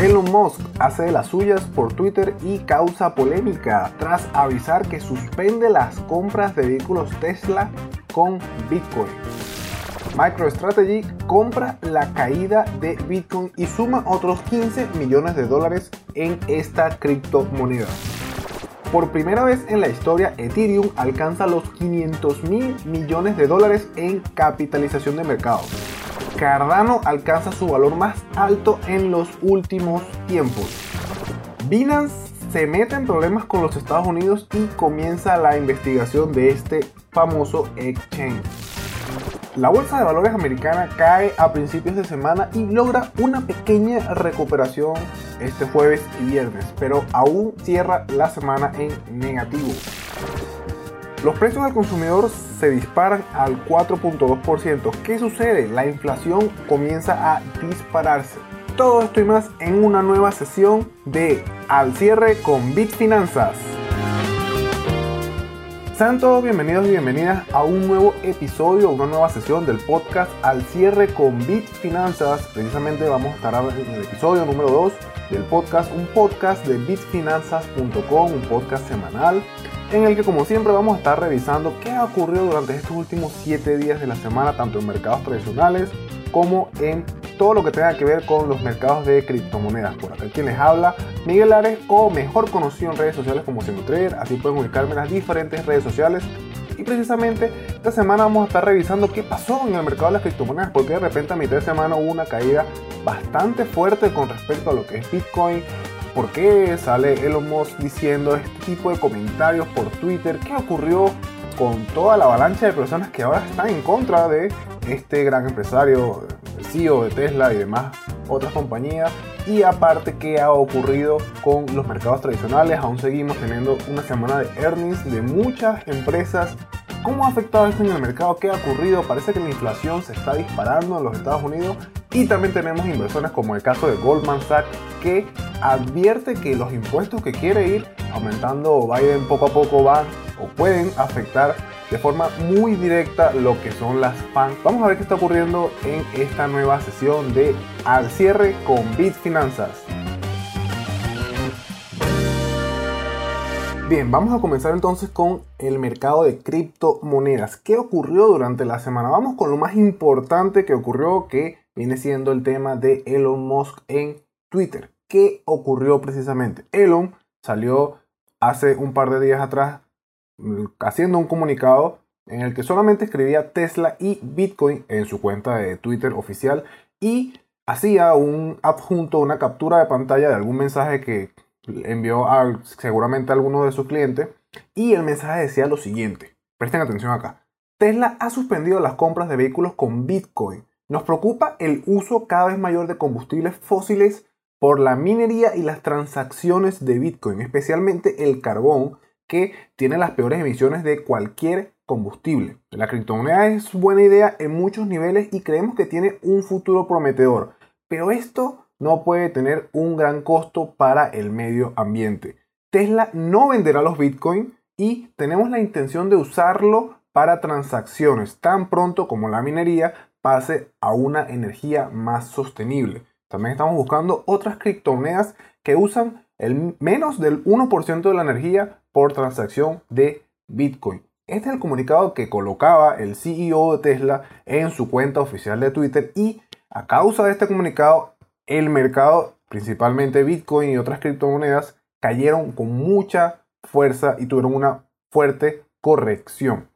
Elon Musk hace de las suyas por Twitter y causa polémica tras avisar que suspende las compras de vehículos Tesla con Bitcoin. MicroStrategy compra la caída de Bitcoin y suma otros 15 millones de dólares en esta criptomoneda. Por primera vez en la historia, Ethereum alcanza los 500 mil millones de dólares en capitalización de mercado. Cardano alcanza su valor más alto en los últimos tiempos. Binance se mete en problemas con los Estados Unidos y comienza la investigación de este famoso exchange. La bolsa de valores americana cae a principios de semana y logra una pequeña recuperación este jueves y viernes, pero aún cierra la semana en negativo. Los precios al consumidor se disparan al 4.2%. ¿Qué sucede? La inflación comienza a dispararse. Todo esto y más en una nueva sesión de Al cierre con Bitfinanzas. Sean todos bienvenidos y bienvenidas a un nuevo episodio, una nueva sesión del podcast Al cierre con Bitfinanzas. Precisamente vamos a estar en el episodio número 2 del podcast, un podcast de bitfinanzas.com, un podcast semanal en el que como siempre vamos a estar revisando qué ha ocurrido durante estos últimos 7 días de la semana, tanto en mercados tradicionales como en todo lo que tenga que ver con los mercados de criptomonedas. Por acá quien les habla, Miguel Ares, o mejor conocido en redes sociales como Trader. Así pueden ubicarme en las diferentes redes sociales. Y precisamente esta semana vamos a estar revisando qué pasó en el mercado de las criptomonedas, porque de repente a mitad de semana hubo una caída bastante fuerte con respecto a lo que es Bitcoin, por qué sale Elon Musk diciendo este tipo de comentarios por Twitter, qué ocurrió con toda la avalancha de personas que ahora están en contra de este gran empresario, CEO de Tesla y demás otras compañías. Y aparte, qué ha ocurrido con los mercados tradicionales. Aún seguimos teniendo una semana de earnings de muchas empresas. ¿Cómo ha afectado esto en el mercado? ¿Qué ha ocurrido? Parece que la inflación se está disparando en los Estados Unidos. Y también tenemos inversiones como el caso de Goldman Sachs que advierte que los impuestos que quiere ir aumentando Biden poco a poco van o pueden afectar de forma muy directa lo que son las PAN. Vamos a ver qué está ocurriendo en esta nueva sesión de Al cierre con Bitfinanzas. Bien, vamos a comenzar entonces con el mercado de criptomonedas. ¿Qué ocurrió durante la semana? Vamos con lo más importante que ocurrió, que viene siendo el tema de Elon Musk en Twitter. ¿Qué ocurrió precisamente? Elon salió hace un par de días atrás mm, haciendo un comunicado en el que solamente escribía Tesla y Bitcoin en su cuenta de Twitter oficial y hacía un adjunto, una captura de pantalla de algún mensaje que envió a, seguramente a alguno de sus clientes y el mensaje decía lo siguiente, presten atención acá, Tesla ha suspendido las compras de vehículos con Bitcoin. Nos preocupa el uso cada vez mayor de combustibles fósiles por la minería y las transacciones de Bitcoin, especialmente el carbón, que tiene las peores emisiones de cualquier combustible. La criptomoneda es buena idea en muchos niveles y creemos que tiene un futuro prometedor, pero esto no puede tener un gran costo para el medio ambiente. Tesla no venderá los Bitcoin y tenemos la intención de usarlo para transacciones tan pronto como la minería pase a una energía más sostenible. También estamos buscando otras criptomonedas que usan el menos del 1% de la energía por transacción de Bitcoin. Este es el comunicado que colocaba el CEO de Tesla en su cuenta oficial de Twitter y a causa de este comunicado el mercado, principalmente Bitcoin y otras criptomonedas, cayeron con mucha fuerza y tuvieron una fuerte corrección.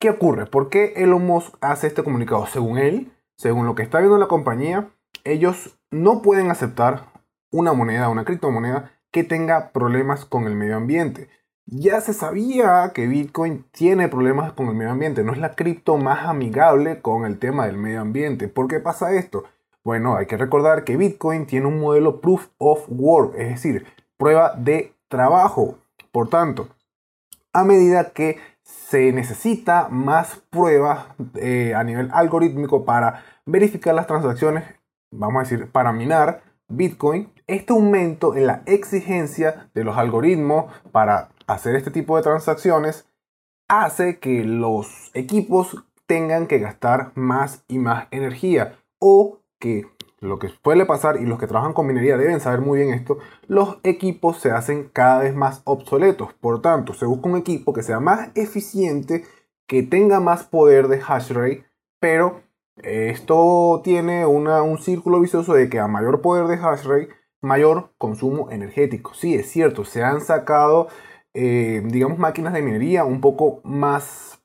¿Qué ocurre? ¿Por qué Elon Musk hace este comunicado? Según él, según lo que está viendo la compañía, ellos no pueden aceptar una moneda, una criptomoneda que tenga problemas con el medio ambiente. Ya se sabía que Bitcoin tiene problemas con el medio ambiente, no es la cripto más amigable con el tema del medio ambiente. ¿Por qué pasa esto? Bueno, hay que recordar que Bitcoin tiene un modelo proof of work, es decir, prueba de trabajo. Por tanto, a medida que se necesita más pruebas eh, a nivel algorítmico para verificar las transacciones, vamos a decir, para minar Bitcoin, este aumento en la exigencia de los algoritmos para hacer este tipo de transacciones hace que los equipos tengan que gastar más y más energía o que lo que suele pasar y los que trabajan con minería deben saber muy bien esto, los equipos se hacen cada vez más obsoletos. Por tanto, se busca un equipo que sea más eficiente, que tenga más poder de hash rate, pero esto tiene un círculo vicioso de que a mayor poder de hash rate, mayor consumo energético. Sí, es cierto, se han sacado, eh, digamos, máquinas de minería un poco más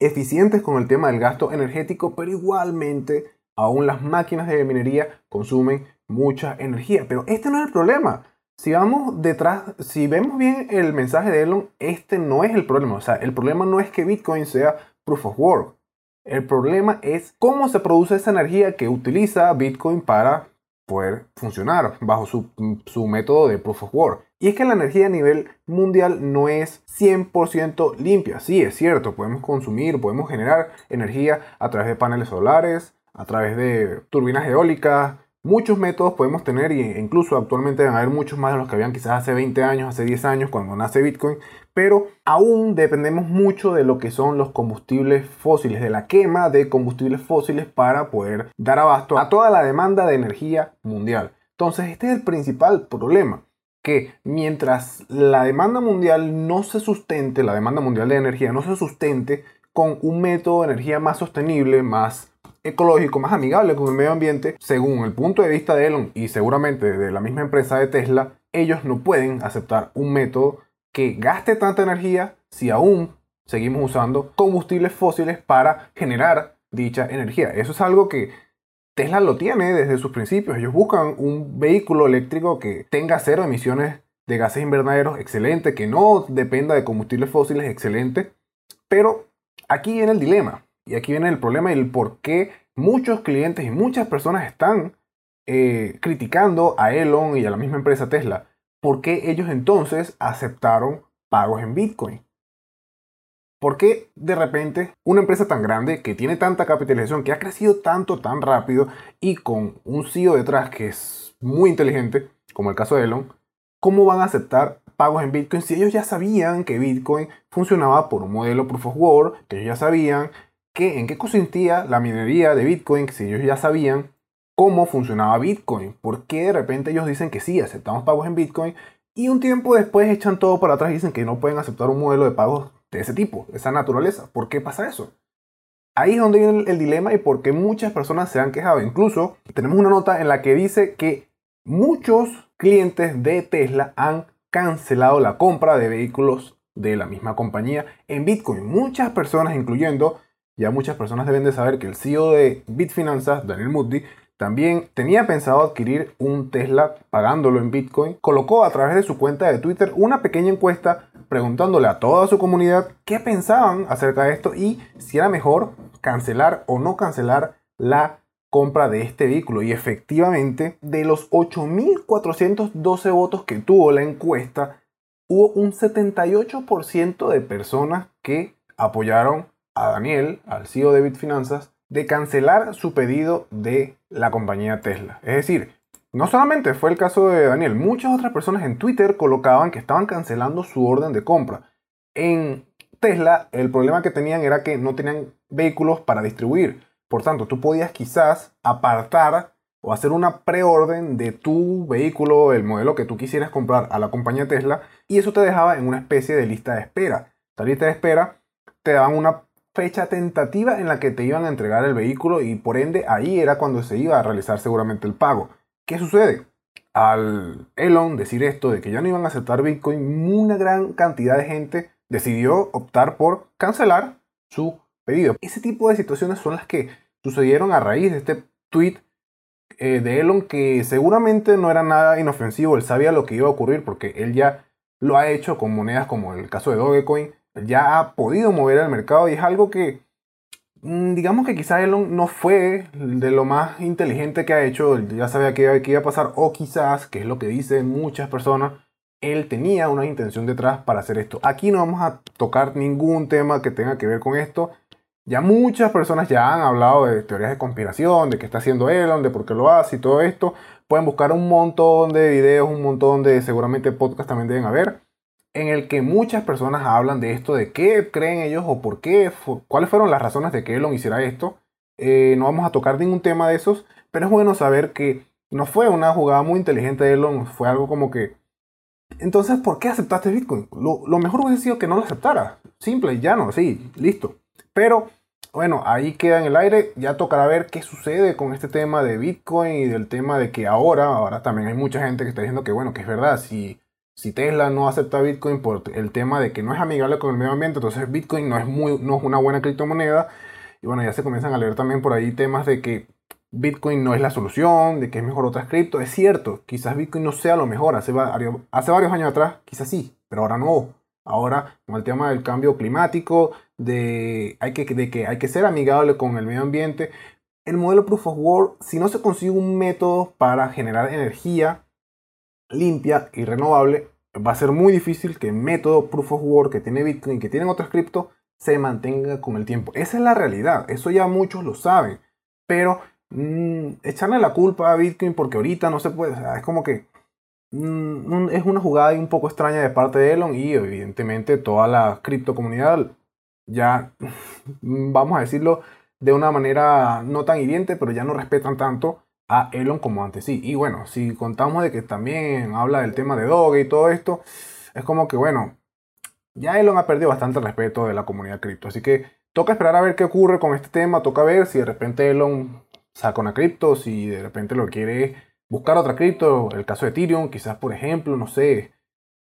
eficientes con el tema del gasto energético, pero igualmente aún las máquinas de minería consumen mucha energía. Pero este no es el problema. Si vamos detrás, si vemos bien el mensaje de Elon, este no es el problema. O sea, el problema no es que Bitcoin sea proof of work. El problema es cómo se produce esa energía que utiliza Bitcoin para poder funcionar bajo su, método de proof of work. Y es que la energía a nivel mundial no es 100% limpia. Sí, es cierto, podemos consumir, podemos generar energía a través de paneles solares, a través de turbinas eólicas, muchos métodos podemos tener e incluso actualmente van a haber muchos más de los que habían quizás hace 20 años, hace 10 años cuando nace Bitcoin, pero aún dependemos mucho de lo que son los combustibles fósiles, de la quema de combustibles fósiles para poder dar abasto a toda la demanda de energía mundial. Entonces este es el principal problema, que mientras la demanda mundial no se sustente, la demanda mundial de energía no se sustente con un método de energía más sostenible, más ecológico, más amigable con el medio ambiente, según el punto de vista de Elon y seguramente de la misma empresa de Tesla, ellos no pueden aceptar un método que gaste tanta energía si aún seguimos usando combustibles fósiles para generar dicha energía. Eso es algo que Tesla lo tiene desde sus principios. Ellos buscan un vehículo eléctrico que tenga cero emisiones de gases invernaderos, excelente, que no dependa de combustibles fósiles, excelente. Pero aquí viene el dilema. Y aquí viene el problema y el por qué muchos clientes y muchas personas están eh, criticando a Elon y a la misma empresa Tesla. ¿Por qué ellos entonces aceptaron pagos en Bitcoin? ¿Por qué de repente una empresa tan grande que tiene tanta capitalización, que ha crecido tanto, tan rápido y con un CEO detrás que es muy inteligente, como el caso de Elon, cómo van a aceptar pagos en Bitcoin si ellos ya sabían que Bitcoin funcionaba por un modelo proof of work, que ellos ya sabían en qué consistía la minería de Bitcoin, si ellos ya sabían cómo funcionaba Bitcoin, por qué de repente ellos dicen que sí, aceptamos pagos en Bitcoin y un tiempo después echan todo para atrás y dicen que no pueden aceptar un modelo de pagos de ese tipo, de esa naturaleza. ¿Por qué pasa eso? Ahí es donde viene el, dilema y por qué muchas personas se han quejado. Incluso tenemos una nota en la que dice que muchos clientes de Tesla han cancelado la compra de vehículos de la misma compañía en Bitcoin. Muchas personas, incluyendo ya muchas personas deben de saber que el CEO de Bitfinanzas, Daniel Moody, también tenía pensado adquirir un Tesla pagándolo en Bitcoin. Colocó a través de su cuenta de Twitter una pequeña encuesta preguntándole a toda su comunidad qué pensaban acerca de esto y si era mejor cancelar o no cancelar la compra de este vehículo. Y efectivamente, de los 8.412 votos que tuvo la encuesta, hubo un 78% de personas que apoyaron a Daniel, al CEO de Bitfinanzas, de cancelar su pedido de la compañía Tesla. Es decir, no solamente fue el caso de Daniel, muchas otras personas en Twitter colocaban que estaban cancelando su orden de compra. En Tesla, el problema que tenían era que no tenían vehículos para distribuir. Por tanto, tú podías quizás apartar o hacer una preorden de tu vehículo, el modelo que tú quisieras comprar a la compañía Tesla, y eso te dejaba en una especie de lista de espera. Esta lista de espera te daban una fecha tentativa en la que te iban a entregar el vehículo y por ende ahí era cuando se iba a realizar seguramente el pago. ¿Qué sucede? Al Elon decir esto de que ya no iban a aceptar Bitcoin, una gran cantidad de gente decidió optar por cancelar su pedido. Ese tipo de situaciones son las que sucedieron a raíz de este tweet eh, de Elon que seguramente no era nada inofensivo, él sabía lo que iba a ocurrir porque él ya lo ha hecho con monedas como el caso de Dogecoin, ya ha podido mover el mercado y es algo que, mm, digamos que quizás Elon no fue de lo más inteligente que ha hecho, ya sabía que, iba a pasar, o quizás, que es lo que dicen muchas personas, él tenía una intención detrás para hacer esto. Aquí no vamos a tocar ningún tema que tenga que ver con esto. Ya muchas personas ya han hablado de teorías de conspiración, de qué está haciendo Elon, de por qué lo hace y todo esto. Pueden buscar un montón de videos, un montón de seguramente podcasts también deben haber en el que muchas personas hablan de esto, de qué creen ellos o por qué, cuáles fueron las razones de que Elon hiciera esto. Eh, no vamos a tocar ningún tema de esos, Pero es bueno saber que no fue una jugada muy inteligente de Elon, fue algo como que... Entonces, ¿por qué aceptaste Bitcoin? Lo, mejor hubiese sido que no lo aceptara. Simple, ya no, sí, listo. Pero bueno, ahí queda en el aire. Ya tocará ver qué sucede con este tema de Bitcoin y del tema de que ahora, ahora también hay mucha gente que está diciendo que bueno, que es verdad, si, si Tesla no acepta Bitcoin por el tema de que no es amigable con el medio ambiente, entonces Bitcoin no es, muy, no es una buena criptomoneda. Y bueno, ya se comienzan a leer también por ahí temas de que Bitcoin no es la solución, de que es mejor otras cripto. Es cierto, quizás Bitcoin no sea lo mejor. Hace, hace varios años atrás, quizás sí, pero ahora no. Ahora, con el tema del cambio climático, de, hay que, de que hay que ser amigable con el medio ambiente, el modelo Proof of Work, si no se consigue un método para generar energía limpia y renovable, va a ser muy difícil que el método Proof of Work que tiene Bitcoin, que tienen otras cripto, se mantenga con el tiempo. Esa es la realidad, eso ya muchos lo saben, pero mmm, echarle la culpa a Bitcoin porque ahorita no se puede, es como que Mm, es una jugada un poco extraña de parte de Elon y evidentemente toda la criptocomunidad ya, vamos a decirlo de una manera no tan hiriente, pero ya no respetan tanto a Elon como antes sí. Y bueno, si contamos de que también habla del tema de Doge y todo esto, es como que bueno, ya Elon ha perdido bastante respeto de la comunidad cripto. Así que toca esperar a ver qué ocurre con este tema, toca ver si de repente Elon saca una cripto, si de repente lo quiere buscar otra cripto, el caso de Ethereum, quizás por ejemplo, no sé,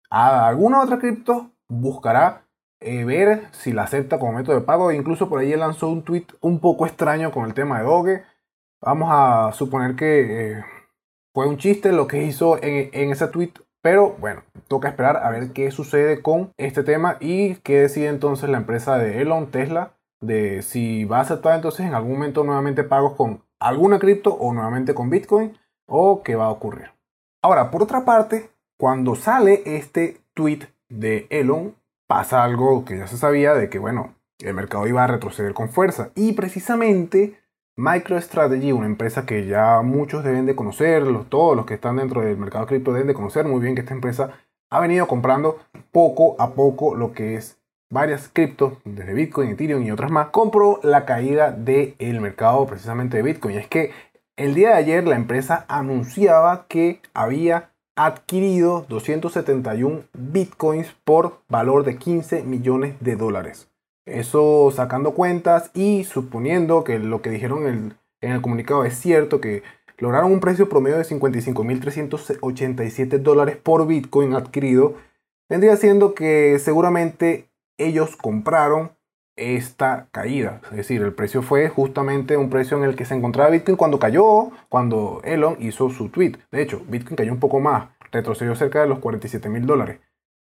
a alguna otra cripto buscará eh, ver si la acepta como método de pago. Incluso por ahí lanzó un tweet un poco extraño con el tema de Doge. Vamos a suponer que eh, fue un chiste lo que hizo en, en ese tweet. Pero bueno, toca esperar a ver qué sucede con este tema y qué decide entonces la empresa de Elon, Tesla, de si va a aceptar entonces en algún momento nuevamente pagos con alguna cripto o nuevamente con Bitcoin o qué va a ocurrir. Ahora, por otra parte, cuando sale este tweet de Elon, pasa algo que ya se sabía de que, bueno, el mercado iba a retroceder con fuerza. Y precisamente MicroStrategy, una empresa que ya muchos deben de conocer, todos los que están dentro del mercado cripto deben de conocer muy bien que esta empresa ha venido comprando poco a poco lo que es varias criptos, desde Bitcoin, Ethereum y otras más, compró la caída del mercado precisamente de Bitcoin. Y es que el día de ayer la empresa anunciaba que había adquirido 271 bitcoins por valor de 15 millones de dólares. Eso sacando cuentas y suponiendo que lo que dijeron en el, comunicado es cierto, que lograron un precio promedio de 55.387 dólares por bitcoin adquirido, vendría siendo que seguramente ellos compraron esta caída. Es decir, el precio fue justamente un precio en el que se encontraba Bitcoin cuando cayó, cuando Elon hizo su tweet. De hecho, Bitcoin cayó un poco más, retrocedió cerca de los 47 mil dólares.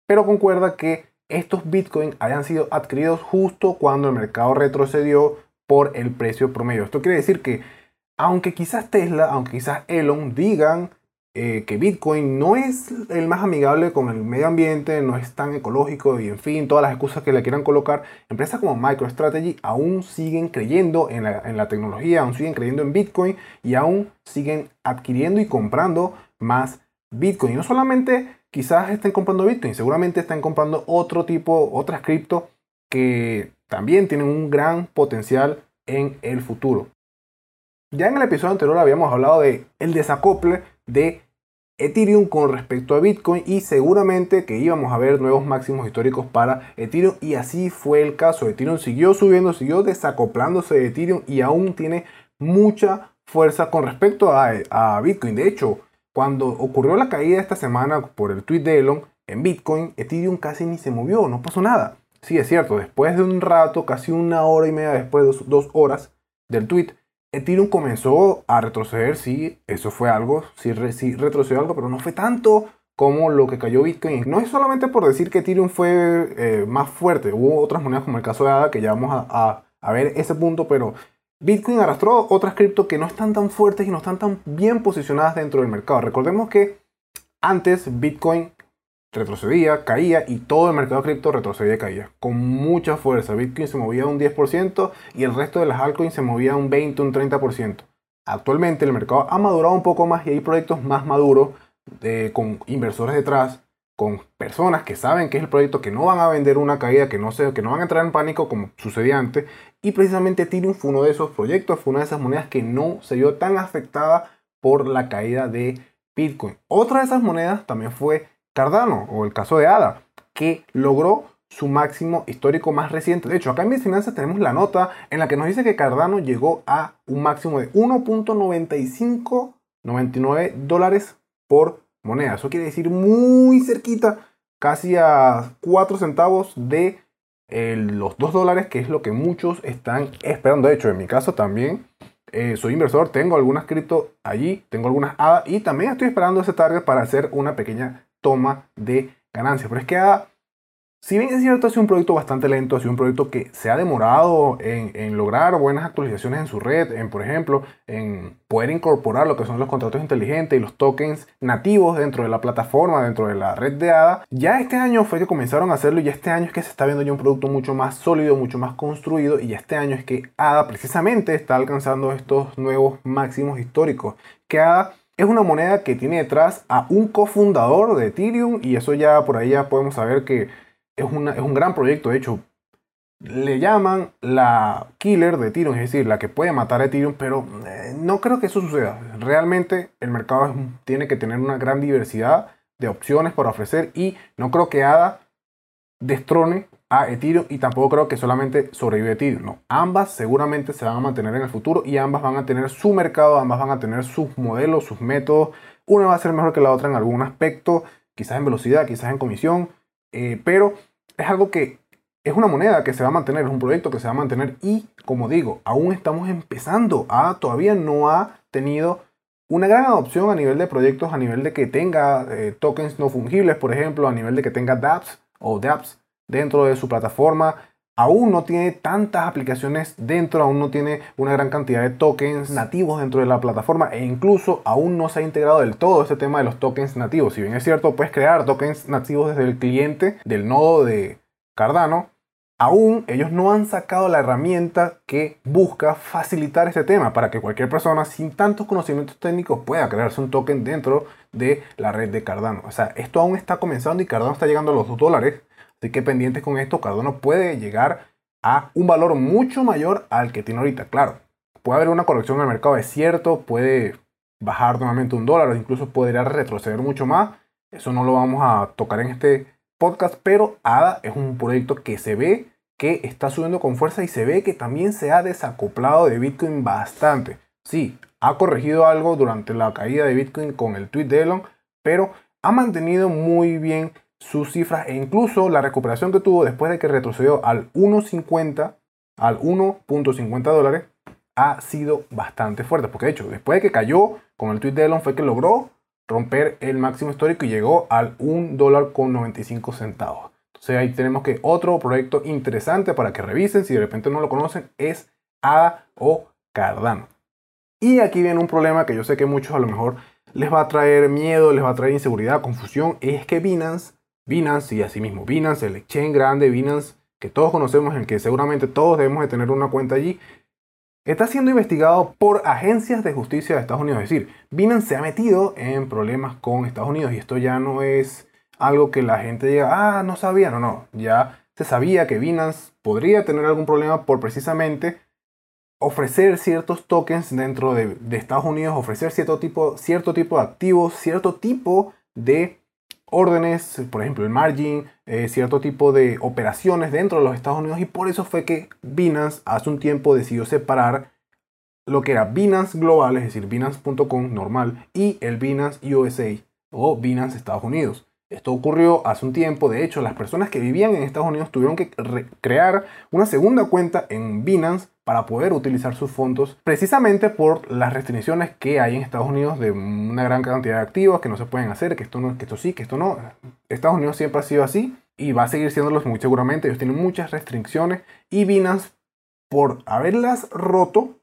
Pero concuerda que estos Bitcoin hayan sido adquiridos justo cuando el mercado retrocedió por el precio promedio. Esto quiere decir que aunque quizás Tesla, aunque quizás Elon digan eh, que Bitcoin no es el más amigable con el medio ambiente, no es tan ecológico y en fin, todas las excusas que le quieran colocar, empresas como MicroStrategy aún siguen creyendo en la, tecnología, aún siguen creyendo en Bitcoin y aún siguen adquiriendo y comprando más Bitcoin. No solamente quizás estén comprando Bitcoin, seguramente están comprando otro tipo, otras cripto que también tienen un gran potencial en el futuro. Ya en el episodio anterior habíamos hablado de el desacople de Ethereum con respecto a Bitcoin y seguramente que íbamos a ver nuevos máximos históricos para Ethereum y así fue el caso. Ethereum siguió subiendo, siguió desacoplándose de Ethereum y aún tiene mucha fuerza con respecto a, Bitcoin. De hecho, cuando ocurrió la caída esta semana por el tweet de Elon en Bitcoin, Ethereum casi ni se movió, no pasó nada. Sí, es cierto, después de un rato, casi una hora y media después, dos, dos horas del tweet, Ethereum comenzó a retroceder, sí, eso fue algo, sí, retrocedió algo, pero no fue tanto como lo que cayó Bitcoin. No es solamente por decir que Ethereum fue eh, más fuerte, hubo otras monedas como el caso de ADA que ya vamos a, ver ese punto, pero Bitcoin arrastró otras cripto que no están tan fuertes y no están tan bien posicionadas dentro del mercado. Recordemos que antes Bitcoin retrocedía, caía y todo el mercado cripto retrocedía y caía con mucha fuerza. Bitcoin se movía un 10% y el resto de las altcoins se movía un 20, un 30%. Actualmente el mercado ha madurado un poco más y hay proyectos más maduros con inversores detrás con personas que saben que es el proyecto, que no van a vender una caída, que no, se, que no van a entrar en pánico como sucedía antes. Y precisamente Ethereum fue uno de esos proyectos, fue una de esas monedas que no se vio tan afectada por la caída de Bitcoin. Otra de esas monedas también fue Cardano o el caso de ADA, que logró su máximo histórico más reciente. De hecho, acá en mis finanzas tenemos la nota en la que nos dice que Cardano llegó a un máximo de 1.9599 dólares por moneda. Eso quiere decir muy cerquita, casi a 4 centavos de los 2 dólares, que es lo que muchos están esperando. De hecho, en mi caso también eh, soy inversor, tengo algunas cripto allí, tengo algunas ADA y también estoy esperando ese target para hacer una pequeña toma de ganancias. Pero es que ADA si bien es cierto, ha sido un proyecto bastante lento, ha sido un proyecto que se ha demorado en, lograr buenas actualizaciones en su red, en por ejemplo, en poder incorporar lo que son los contratos inteligentes y los tokens nativos dentro de la plataforma, dentro de la red de ADA. Ya este año fue que comenzaron a hacerlo y este año es que se está viendo ya un producto mucho más sólido, mucho más construido y este año es que ADA precisamente está alcanzando estos nuevos máximos históricos. Que ADA es una moneda que tiene detrás a un cofundador de Ethereum y eso ya por ahí ya podemos saber que es, un gran proyecto. De hecho, le llaman la killer de Ethereum, es decir, la que puede matar a Ethereum, pero eh, no creo que eso suceda. Realmente el mercado tiene que tener una gran diversidad de opciones para ofrecer y no creo que ADA destrone a Ethereum y tampoco creo que solamente sobrevive Ethereum. No, ambas seguramente se van a mantener en el futuro y ambas van a tener su mercado, ambas van a tener sus modelos, sus métodos. Una va a ser mejor que la otra en algún aspecto, quizás en velocidad, quizás en comisión, eh, pero es algo que es una moneda que se va a mantener, es un proyecto que se va a mantener y, como digo, aún estamos empezando. a todavía no ha tenido una gran adopción a nivel de proyectos, a nivel de que tenga eh, tokens no fungibles, por ejemplo, a nivel de que tenga dApps o dApps dentro de su plataforma aún no tiene tantas aplicaciones dentro, aún no tiene una gran cantidad de tokens nativos dentro de la plataforma e incluso aún no se ha integrado del todo este tema de los tokens nativos. Si bien es cierto, puedes crear tokens nativos desde el cliente del nodo de Cardano, aún ellos no han sacado la herramienta que busca facilitar este tema para que cualquier persona sin tantos conocimientos técnicos pueda crearse un token dentro de la red de Cardano. O sea, esto aún está comenzando y Cardano está llegando a los 2 dólares Así que pendientes con esto, Cardano puede llegar a un valor mucho mayor al que tiene ahorita. Claro, puede haber una corrección en el mercado, es cierto, puede bajar nuevamente un dólar incluso podría retroceder mucho más. Eso no lo vamos a tocar en este podcast, pero ADA es un proyecto que se ve que está subiendo con fuerza y se ve que también se ha desacoplado de Bitcoin bastante. Sí, ha corregido algo durante la caída de Bitcoin con el tweet de Elon, pero ha mantenido muy bien sus cifras e incluso la recuperación que tuvo después de que retrocedió al 1.50, al 1.50 dólares, ha sido bastante fuerte. Porque de hecho, después de que cayó con el tweet de Elon fue que logró romper el máximo histórico y llegó al 1 dólar con 95 centavos. Entonces ahí tenemos que otro proyecto interesante para que revisen, si de repente no lo conocen, es ADA o Cardano. Y aquí viene un problema que yo sé que muchos a lo mejor les va a traer miedo, les va a traer inseguridad, confusión, es que Binance Binance y asimismo Binance, el exchange grande Binance que todos conocemos, en que seguramente todos debemos de tener una cuenta allí, está siendo investigado por agencias de justicia de Estados Unidos. Es decir, Binance se ha metido en problemas con Estados Unidos y esto ya no es algo que la gente diga, ah, no sabía, no, no, ya se sabía que Binance podría tener algún problema por precisamente ofrecer ciertos tokens dentro de, de Estados Unidos, ofrecer cierto tipo, cierto tipo de activos, cierto tipo de órdenes, por ejemplo el margin, eh, cierto tipo de operaciones dentro de los Estados Unidos y por eso fue que Binance hace un tiempo decidió separar lo que era Binance Global, es decir, Binance.com normal y el Binance USA o Binance Estados Unidos. Esto ocurrió hace un tiempo, de hecho las personas que vivían en Estados Unidos tuvieron que crear una segunda cuenta en Binance para poder utilizar sus fondos precisamente por las restricciones que hay en Estados Unidos de una gran cantidad de activos que no se pueden hacer, que esto, no, que esto sí, que esto no. Estados Unidos siempre ha sido así y va a seguir siéndolo muy seguramente. Ellos tienen muchas restricciones y Binance, por haberlas roto,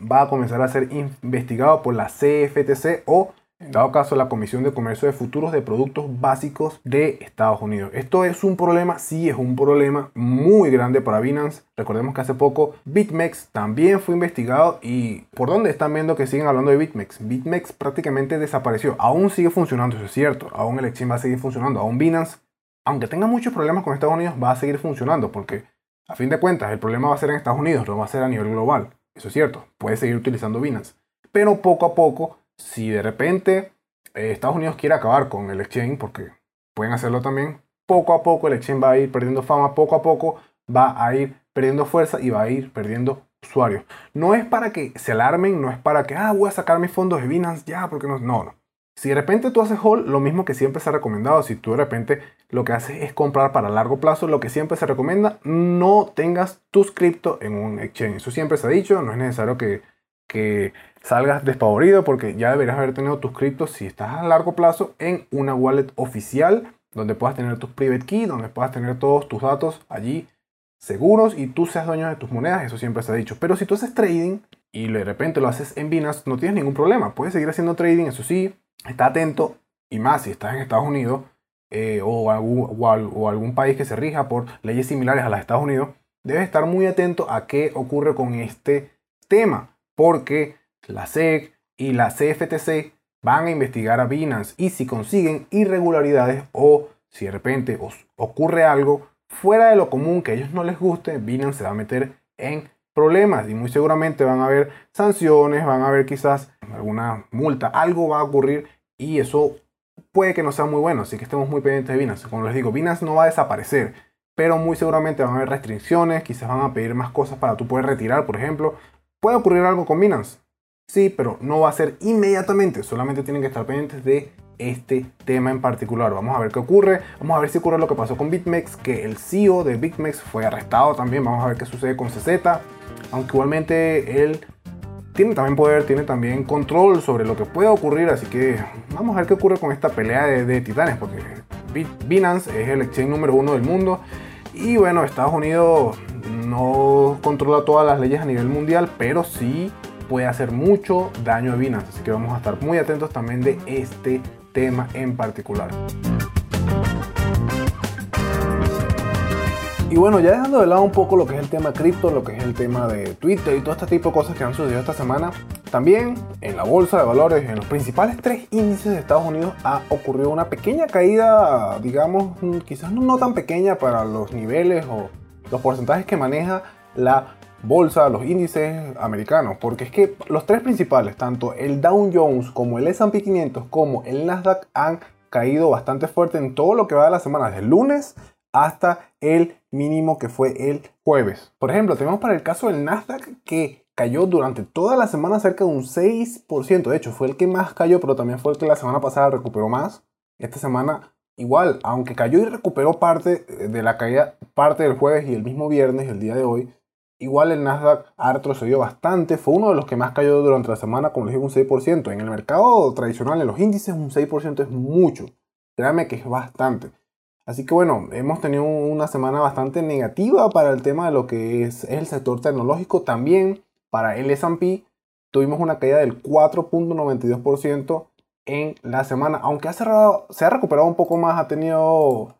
va a comenzar a ser investigado por la CFTC o en dado caso la Comisión de Comercio de Futuros de Productos Básicos de Estados Unidos. Esto es un problema, sí es un problema muy grande para Binance. Recordemos que hace poco BitMEX también fue investigado y por dónde están viendo que siguen hablando de BitMEX. BitMEX prácticamente desapareció. Aún sigue funcionando, eso es cierto. Aún el exchange va a seguir funcionando. Aún Binance, aunque tenga muchos problemas con Estados Unidos, va a seguir funcionando porque a fin de cuentas el problema va a ser en Estados Unidos, no va a ser a nivel global. Eso es cierto. Puede seguir utilizando Binance. Pero poco a poco si de repente eh, Estados Unidos quiere acabar con el exchange, porque pueden hacerlo también, poco a poco el exchange va a ir perdiendo fama, poco a poco va a ir perdiendo fuerza y va a ir perdiendo usuarios. No es para que se alarmen, no es para que, ah, voy a sacar mis fondos de Binance ya, porque no, no, no. Si de repente tú haces hold, lo mismo que siempre se ha recomendado, si tú de repente lo que haces es comprar para largo plazo, lo que siempre se recomienda, no tengas tus cripto en un exchange. Eso siempre se ha dicho, no es necesario que, que salgas despavorido porque ya deberías haber tenido tus criptos si estás a largo plazo en una wallet oficial donde puedas tener tus private key, donde puedas tener todos tus datos allí seguros y tú seas dueño de tus monedas, eso siempre se ha dicho. Pero si tú haces trading y de repente lo haces en Binance, no tienes ningún problema, puedes seguir haciendo trading, eso sí, está atento y más si estás en Estados Unidos eh, o, algún, o algún país que se rija por leyes similares a las de Estados Unidos, debes estar muy atento a qué ocurre con este tema, porque la SEC y la CFTC van a investigar a Binance y si consiguen irregularidades o si de repente os ocurre algo fuera de lo común que a ellos no les guste, Binance se va a meter en problemas y muy seguramente van a haber sanciones, van a haber quizás alguna multa, algo va a ocurrir y eso puede que no sea muy bueno, así que estemos muy pendientes de Binance. Como les digo, Binance no va a desaparecer, pero muy seguramente van a haber restricciones, quizás van a pedir más cosas para tú poder retirar, por ejemplo. Puede ocurrir algo con Binance, Sí, pero no va a ser inmediatamente, solamente tienen que estar pendientes de este tema en particular. Vamos a ver qué ocurre, vamos a ver si ocurre lo que pasó con BitMEX, que el CEO de BitMEX fue arrestado también, vamos a ver qué sucede con CZ, aunque igualmente él tiene también poder, tiene también control sobre lo que puede ocurrir, así que vamos a ver qué ocurre con esta pelea de, titanes, porque Binance es el exchange número uno del mundo. Y bueno, Estados Unidos no controla todas las leyes a nivel mundial, pero sí puede hacer mucho daño a Binance. Así que vamos a estar muy atentos también de este tema en particular. Y bueno, ya dejando de lado un poco lo que es el tema cripto, lo que es el tema de Twitter y todo este tipo de cosas que han sucedido esta semana, también en la bolsa de valores, en los principales tres índices de Estados Unidos, ha ocurrido una pequeña caída, digamos, quizás no tan pequeña para los niveles o los porcentajes que maneja la bolsa, los índices americanos, porque es que los tres principales, tanto el Dow Jones como el S&P 500 como el Nasdaq han caído bastante fuerte en todo lo que va de la semana, desde el lunes hasta el mínimo que fue el jueves. Por ejemplo, tenemos para el caso del Nasdaq que cayó durante toda la semana cerca de un 6%, de hecho fue el que más cayó, pero también fue el que la semana pasada recuperó más. Esta semana igual, aunque cayó y recuperó parte de la caída, parte del jueves y el mismo viernes, el día de hoy, Igual el Nasdaq ha retrocedido bastante, fue uno de los que más cayó durante la semana, como les digo, un 6%. En el mercado tradicional, en los índices, un 6% es mucho. Créanme que es bastante. Así que bueno, hemos tenido una semana bastante negativa para el tema de lo que es, el sector tecnológico. También para el S&P tuvimos una caída del 4.92% en la semana, aunque ha cerrado, se ha recuperado un poco más, ha tenido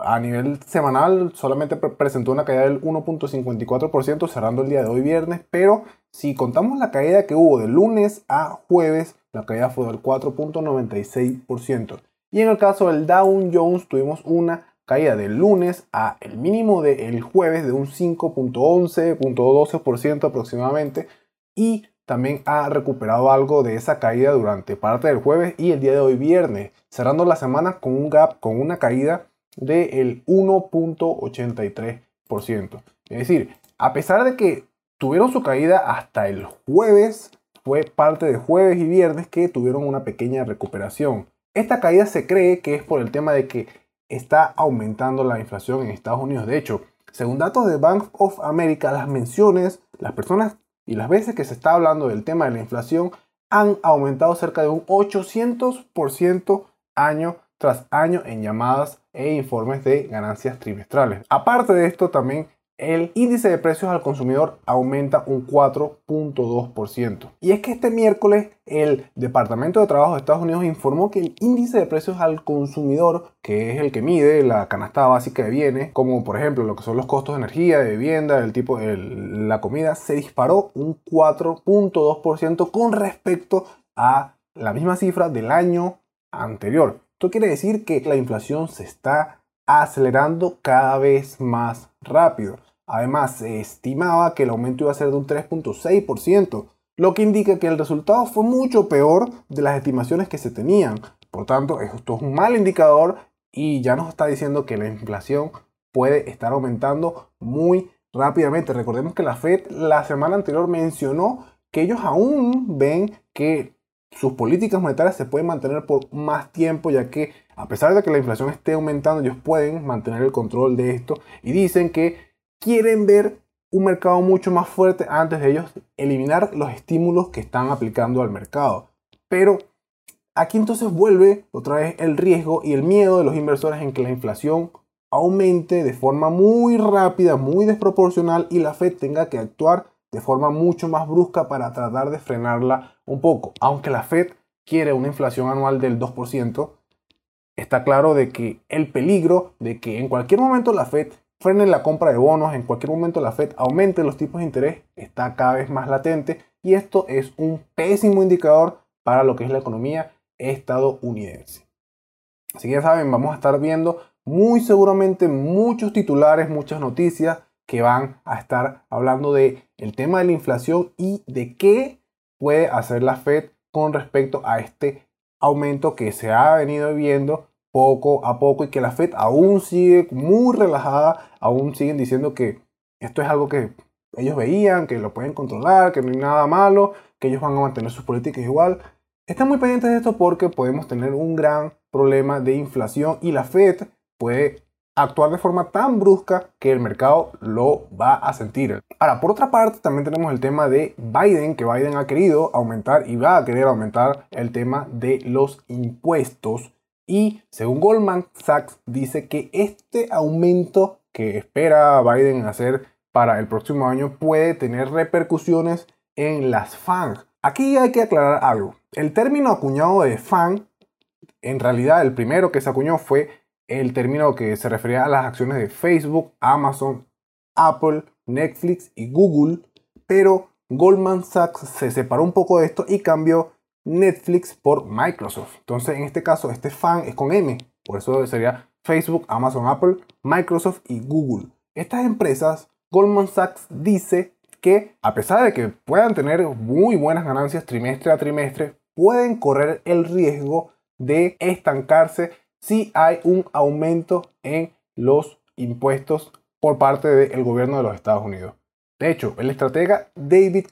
a nivel semanal solamente presentó una caída del 1.54% cerrando el día de hoy viernes, pero si contamos la caída que hubo de lunes a jueves, la caída fue del 4.96%. Y en el caso del Dow Jones tuvimos una caída del lunes a el mínimo del jueves de un 5.11.12% aproximadamente y también ha recuperado algo de esa caída durante parte del jueves y el día de hoy viernes, cerrando la semana con un gap, con una caída del 1.83%. Es decir, a pesar de que tuvieron su caída hasta el jueves, fue parte de jueves y viernes que tuvieron una pequeña recuperación. Esta caída se cree que es por el tema de que está aumentando la inflación en Estados Unidos. De hecho, según datos de Bank of America, las menciones, las personas y las veces que se está hablando del tema de la inflación han aumentado cerca de un 800% año tras año en llamadas e informes de ganancias trimestrales. Aparte de esto, también el índice de precios al consumidor aumenta un 4.2%. Y es que este miércoles el Departamento de Trabajo de Estados Unidos informó que el índice de precios al consumidor, que es el que mide la canasta básica de bienes, como por ejemplo lo que son los costos de energía, de vivienda, el tipo de la comida, se disparó un 4.2% con respecto a la misma cifra del año anterior. Esto quiere decir que la inflación se está acelerando cada vez más rápido. Además, se estimaba que el aumento iba a ser de un 3.6%, lo que indica que el resultado fue mucho peor de las estimaciones que se tenían. Por tanto, esto es un mal indicador y ya nos está diciendo que la inflación puede estar aumentando muy rápidamente. Recordemos que la Fed la semana anterior mencionó que ellos aún ven que sus políticas monetarias se pueden mantener por más tiempo, ya que a pesar de que la inflación esté aumentando, ellos pueden mantener el control de esto y dicen que quieren ver un mercado mucho más fuerte antes de ellos eliminar los estímulos que están aplicando al mercado. Pero aquí entonces vuelve otra vez el riesgo y el miedo de los inversores en que la inflación aumente de forma muy rápida, muy desproporcional y la Fed tenga que actuar de forma mucho más brusca para tratar de frenarla un poco. Aunque la Fed quiere una inflación anual del 2%, está claro de que el peligro de que en cualquier momento la Fed frene la compra de bonos, en cualquier momento la Fed aumente los tipos de interés, está cada vez más latente y esto es un pésimo indicador para lo que es la economía estadounidense. Así que ya saben, vamos a estar viendo muy seguramente muchos titulares, muchas noticias que van a estar hablando de el tema de la inflación y de qué puede hacer la Fed con respecto a este aumento que se ha venido viendo poco a poco y que la Fed aún sigue muy relajada, aún siguen diciendo que esto es algo que ellos veían, que lo pueden controlar, que no hay nada malo, que ellos van a mantener sus políticas igual. Están muy pendientes de esto porque podemos tener un gran problema de inflación y la Fed puede actuar de forma tan brusca que el mercado lo va a sentir. Ahora, por otra parte, también tenemos el tema de Biden, que Biden ha querido aumentar y va a querer aumentar el tema de los impuestos y según Goldman Sachs dice que este aumento que espera Biden hacer para el próximo año puede tener repercusiones en las FANG. Aquí hay que aclarar algo. El término acuñado de FANG, en realidad el primero que se acuñó fue el término que se refería a las acciones de Facebook, Amazon, Apple, Netflix y Google, pero Goldman Sachs se separó un poco de esto y cambió Netflix por Microsoft. Entonces, en este caso, este fan es con M. Por eso sería Facebook, Amazon, Apple, Microsoft y Google. Estas empresas, Goldman Sachs dice que a pesar de que puedan tener muy buenas ganancias trimestre a trimestre, pueden correr el riesgo de estancarse si hay un aumento en los impuestos por parte del gobierno de los Estados Unidos. De hecho, el estratega David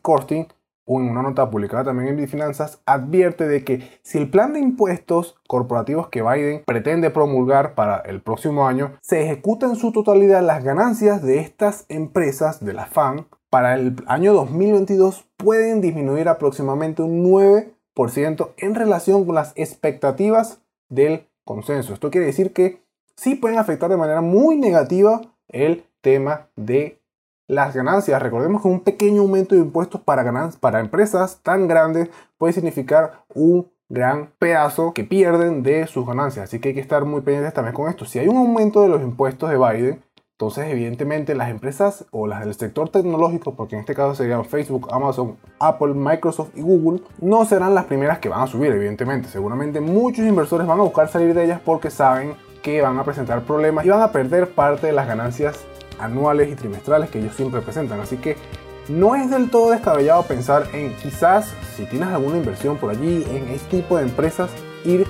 Cortin en una nota publicada también en Finanzas, advierte de que si el plan de impuestos corporativos que Biden pretende promulgar para el próximo año se ejecuta en su totalidad, las ganancias de estas empresas de la FAN para el año 2022 pueden disminuir aproximadamente un 9% en relación con las expectativas del consenso. Esto quiere decir que sí pueden afectar de manera muy negativa el tema de las ganancias. Recordemos que un pequeño aumento de impuestos para, para empresas tan grandes puede significar un gran pedazo que pierden de sus ganancias. Así que hay que estar muy pendientes también con esto. Si hay un aumento de los impuestos de Biden, entonces evidentemente las empresas o las del sector tecnológico, porque en este caso serían Facebook, Amazon, Apple, Microsoft y Google, no serán las primeras que van a subir, evidentemente. Seguramente muchos inversores van a buscar salir de ellas porque saben que van a presentar problemas y van a perder parte de las ganancias anuales y trimestrales que ellos siempre presentan. Así que no es del todo descabellado pensar en quizás si tienes alguna inversión por allí en este tipo de empresas ir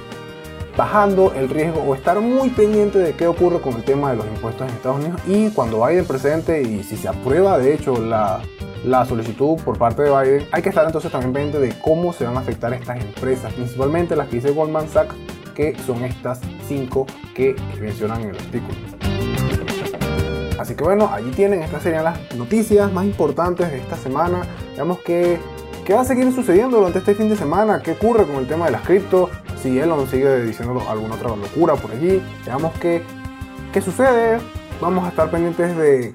bajando el riesgo o estar muy pendiente de qué ocurre con el tema de los impuestos en Estados Unidos y cuando Biden presente y si se aprueba de hecho la, la solicitud por parte de Biden, hay que estar entonces también pendiente de cómo se van a afectar estas empresas, principalmente las que dice Goldman Sachs, que son estas cinco que mencionan en el artículo. Así que bueno, allí tienen, estas serían las noticias más importantes de esta semana. Veamos qué, qué va a seguir sucediendo durante este fin de semana, qué ocurre con el tema de las cripto, si Elon sigue diciendo alguna otra locura por allí. Veamos qué, qué sucede. Vamos a estar pendientes de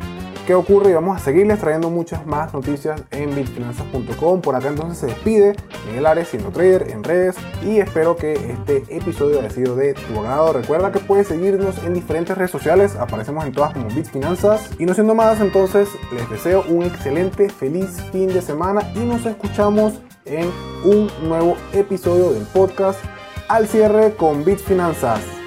ocurre y vamos a seguirles trayendo muchas más noticias en bitfinanzas.com. Por acá entonces se despide Miguel Ares, siendo trader en redes y espero que este episodio haya sido de tu agrado. Recuerda que puedes seguirnos en diferentes redes sociales, aparecemos en todas como Bitfinanzas. Y no siendo más, entonces les deseo un excelente, feliz fin de semana y nos escuchamos en un nuevo episodio del podcast al cierre con Bitfinanzas.